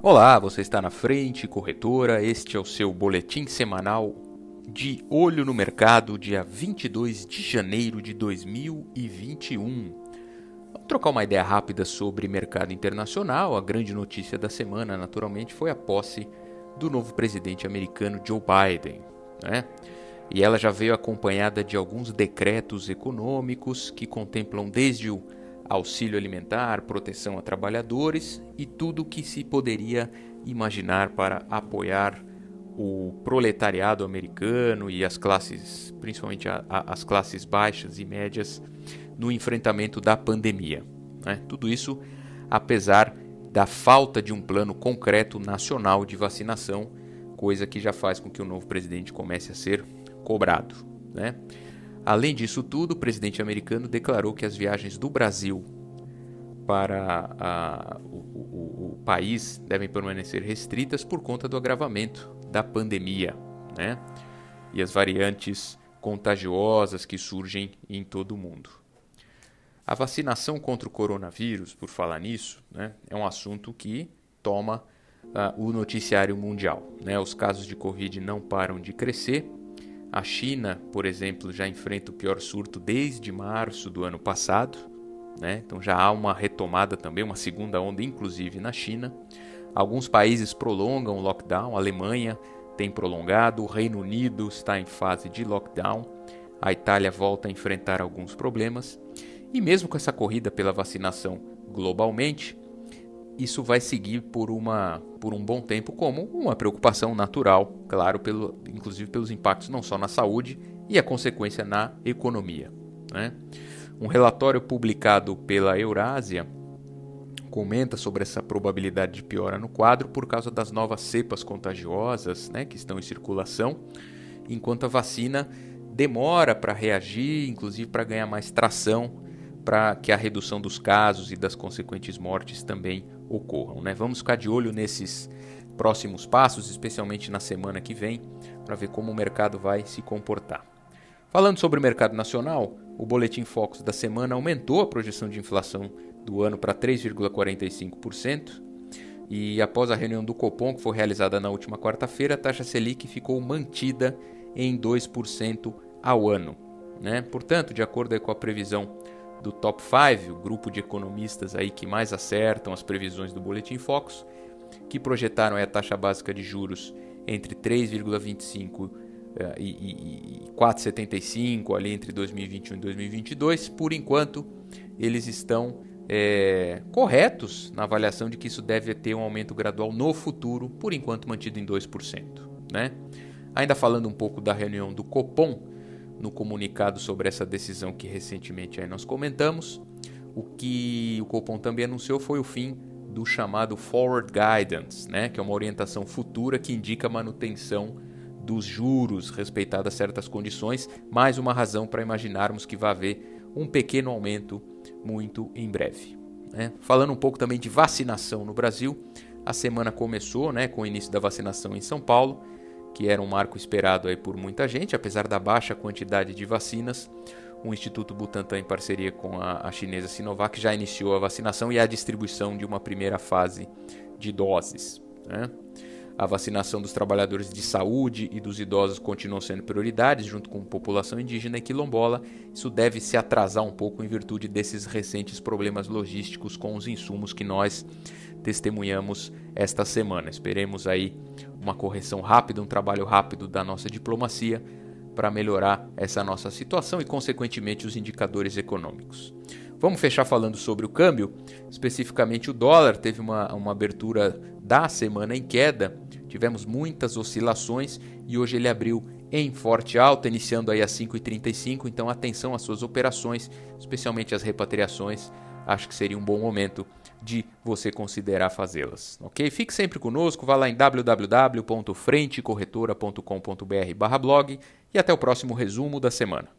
Olá, você está na frente, corretora. Este é o seu boletim semanal de olho no mercado, dia 22 de janeiro de 2021. Vamos trocar uma ideia rápida sobre mercado internacional. A grande notícia da semana, naturalmente, foi a posse do novo presidente americano Joe Biden, né? E ela já veio acompanhada de alguns decretos econômicos que contemplam desde o auxílio alimentar, proteção a trabalhadores e tudo o que se poderia imaginar para apoiar o proletariado americano e as classes, principalmente a, a, as classes baixas e médias, no enfrentamento da pandemia. Né? Tudo isso apesar da falta de um plano concreto nacional de vacinação, coisa que já faz com que o novo presidente comece a ser cobrado. Né? Além disso tudo, o presidente americano declarou que as viagens do Brasil para a, o, o, o, país devem permanecer restritas por conta do agravamento da pandemia né? e as variantes contagiosas que surgem em todo o mundo. A vacinação contra o coronavírus, por falar nisso, né, é um assunto que toma uh, o noticiário mundial. Né? Os casos de Covid não param de crescer a China, por exemplo, já enfrenta o pior surto desde março do ano passado, né? então já há uma retomada também, uma segunda onda, inclusive na China. Alguns países prolongam o lockdown, a Alemanha tem prolongado, o Reino Unido está em fase de lockdown, a Itália volta a enfrentar alguns problemas. E mesmo com essa corrida pela vacinação globalmente, isso vai seguir por, uma, por um bom tempo como uma preocupação natural, claro, pelo, inclusive pelos impactos não só na saúde e a consequência na economia. Né? Um relatório publicado pela Eurásia comenta sobre essa probabilidade de piora no quadro por causa das novas cepas contagiosas né, que estão em circulação, enquanto a vacina demora para reagir, inclusive para ganhar mais tração, para que a redução dos casos e das consequentes mortes também ocorram. Né? Vamos ficar de olho nesses próximos passos, especialmente na semana que vem, para ver como o mercado vai se comportar. Falando sobre o mercado nacional, o Boletim Focus da semana aumentou a projeção de inflação do ano para 3,45%. E após a reunião do Copom, que foi realizada na última quarta-feira, a taxa Selic ficou mantida em 2% ao ano. Né? Portanto, de acordo com a previsão do Top 5, o grupo de economistas aí que mais acertam as previsões do Boletim Focus, que projetaram a taxa básica de juros entre 3,25 eh, e, 4,75 ali entre 2021 e 2022. Por enquanto, eles estão é, corretos na avaliação de que isso deve ter um aumento gradual no futuro, por enquanto mantido em 2%. Né? Ainda falando um pouco da reunião do Copom, no comunicado sobre essa decisão que recentemente nós comentamos. O que o Copom também anunciou foi o fim do chamado Forward Guidance, né, que é uma orientação futura que indica a manutenção dos juros respeitadas certas condições, mais uma razão para imaginarmos que vai haver um pequeno aumento muito em breve. Né? Falando um pouco também de vacinação no Brasil, a semana começou né, com o início da vacinação em São Paulo que era um marco esperado aí por muita gente, apesar da baixa quantidade de vacinas. O Instituto Butantan, em parceria com a, a chinesa Sinovac, já iniciou a vacinação e a distribuição de uma primeira fase de doses. Né? A vacinação dos trabalhadores de saúde e dos idosos continuam sendo prioridades, junto com a população indígena e quilombola. Isso deve se atrasar um pouco em virtude desses recentes problemas logísticos com os insumos que nós testemunhamos esta semana. Esperemos aí uma correção rápida, um trabalho rápido da nossa diplomacia para melhorar essa nossa situação e, consequentemente, os indicadores econômicos. Vamos fechar falando sobre o câmbio, especificamente o dólar teve uma, uma abertura da semana em queda, tivemos muitas oscilações e hoje ele abriu em forte alta, iniciando aí a 5,35, então atenção às suas operações, especialmente as repatriações, acho que seria um bom momento de você considerar fazê-las, ok? Fique sempre conosco, vá lá em www.frentecorretora.com.br/blog e até o próximo resumo da semana.